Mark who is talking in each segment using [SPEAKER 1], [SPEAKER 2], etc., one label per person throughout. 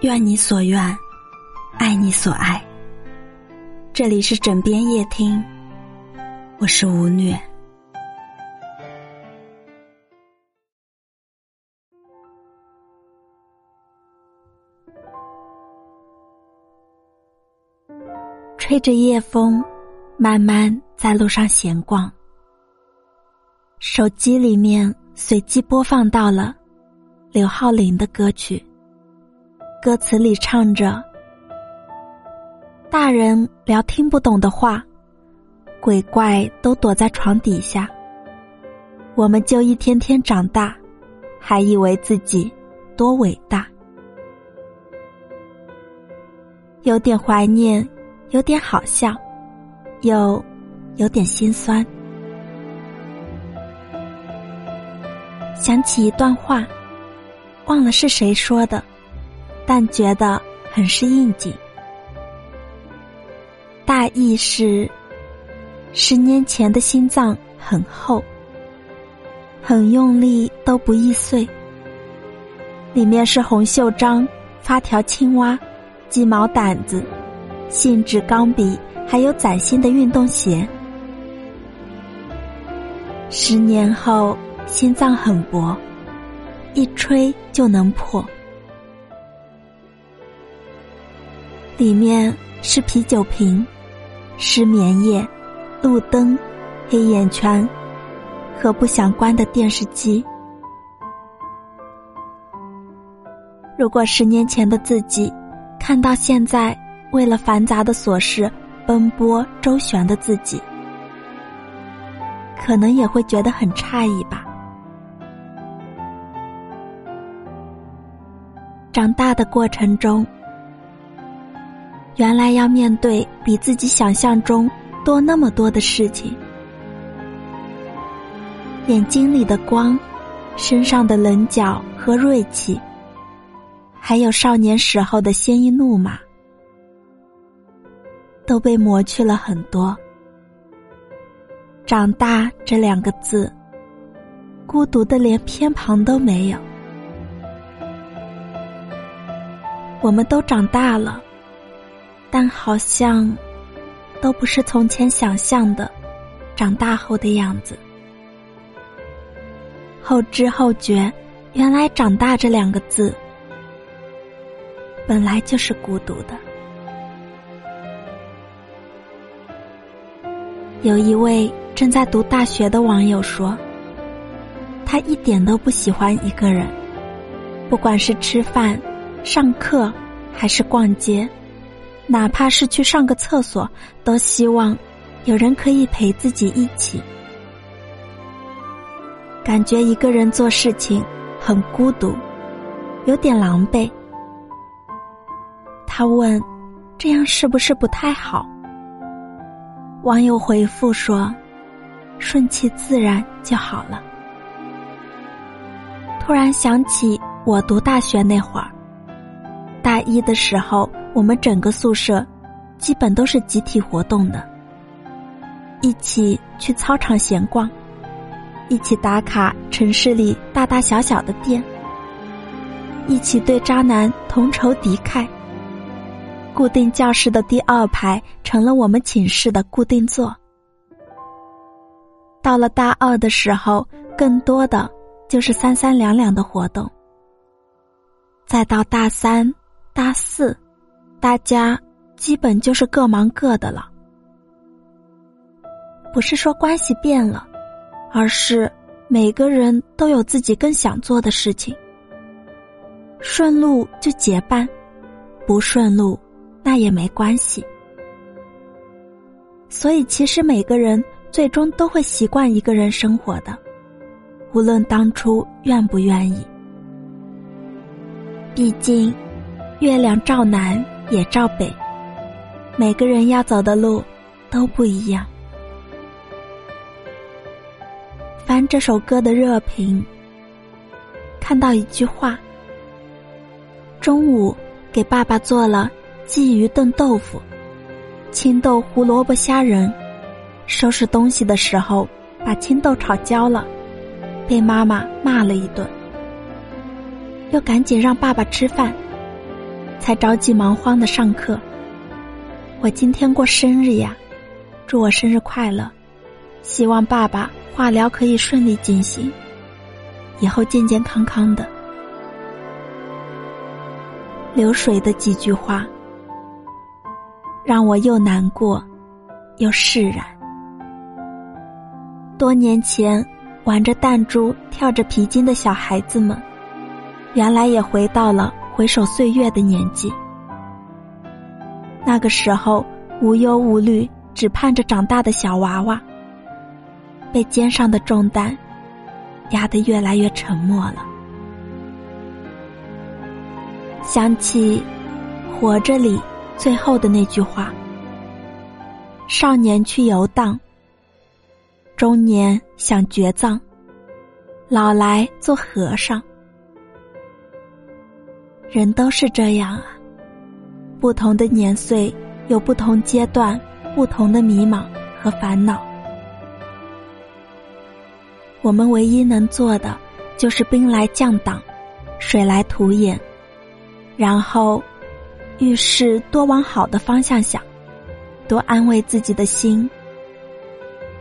[SPEAKER 1] 愿你所愿，爱你所爱。这里是枕边夜听，我是吴虐。吹着夜风，慢慢在路上闲逛。手机里面随机播放到了刘浩林的歌曲，歌词里唱着：“大人聊听不懂的话，鬼怪都躲在床底下，我们就一天天长大，还以为自己多伟大。”有点怀念。有点好笑，又有点心酸。想起一段话，忘了是谁说的，但觉得很是应景。大意是：十年前的心脏很厚，很用力都不易碎。里面是红袖章、发条青蛙、鸡毛掸子。信纸、钢笔，还有崭新的运动鞋。十年后，心脏很薄，一吹就能破。里面是啤酒瓶、失眠夜、路灯、黑眼圈和不想关的电视机。如果十年前的自己看到现在。为了繁杂的琐事奔波周旋的自己，可能也会觉得很诧异吧。长大的过程中，原来要面对比自己想象中多那么多的事情，眼睛里的光，身上的棱角和锐气，还有少年时候的鲜衣怒马。都被磨去了很多。长大这两个字，孤独的连偏旁都没有。我们都长大了，但好像都不是从前想象的长大后的样子。后知后觉，原来长大这两个字，本来就是孤独的。有一位正在读大学的网友说：“他一点都不喜欢一个人，不管是吃饭、上课，还是逛街，哪怕是去上个厕所，都希望有人可以陪自己一起。感觉一个人做事情很孤独，有点狼狈。”他问：“这样是不是不太好？”网友回复说：“顺其自然就好了。”突然想起我读大学那会儿，一的时候，我们整个宿舍基本都是集体活动的，一起去操场闲逛，一起打卡城市里大大小小的店，一起对渣男同仇敌忾。固定教室的第二排成了我们寝室的固定座。到了大二的时候，更多的就是三三两两的活动。再到大三、大四，大家基本就是各忙各的了。不是说关系变了，而是每个人都有自己更想做的事情。顺路就结伴，不顺路。那也没关系，所以其实每个人最终都会习惯一个人生活的，无论当初愿不愿意。毕竟，月亮照南也照北，每个人要走的路都不一样。翻这首歌的热评，看到一句话：中午给爸爸做了。鲫鱼炖豆腐，青豆胡萝卜虾仁，收拾东西的时候把青豆炒焦了，被妈妈骂了一顿。又赶紧让爸爸吃饭，才着急忙慌的上课。我今天过生日呀，祝我生日快乐！希望爸爸化疗可以顺利进行，以后健健康康的。流水的几句话，让我又难过，又释然。多年前玩着弹珠、跳着皮筋的小孩子们，原来也回到了回首岁月的年纪。那个时候无忧无虑，只盼着长大的小娃娃，被肩上的重担压得越来越沉默了。想起《活着》里最后的那句话：“少年去游荡，中年想绝葬，老来做和尚。”人都是这样啊。不同的年岁，有不同阶段、不同的迷茫和烦恼。我们唯一能做的，就是兵来将挡，水来土掩，然后遇事多往好的方向想，多安慰自己的心，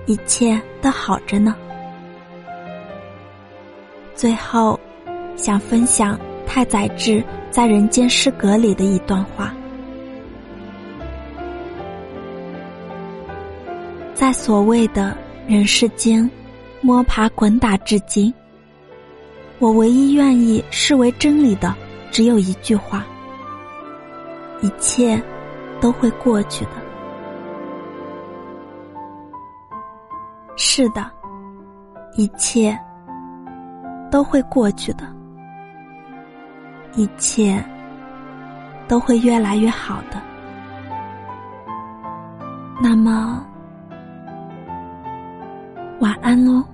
[SPEAKER 1] 一切都好着呢。最后，想分享太宰治在《人间失格》里的一段话。在所谓的人世间，摸爬滚打至今，我唯一愿意视为真理的，只有一句话：一切都会过去的。是的，一切都会过去的，一切都会越来越好的。那么。晚安喽。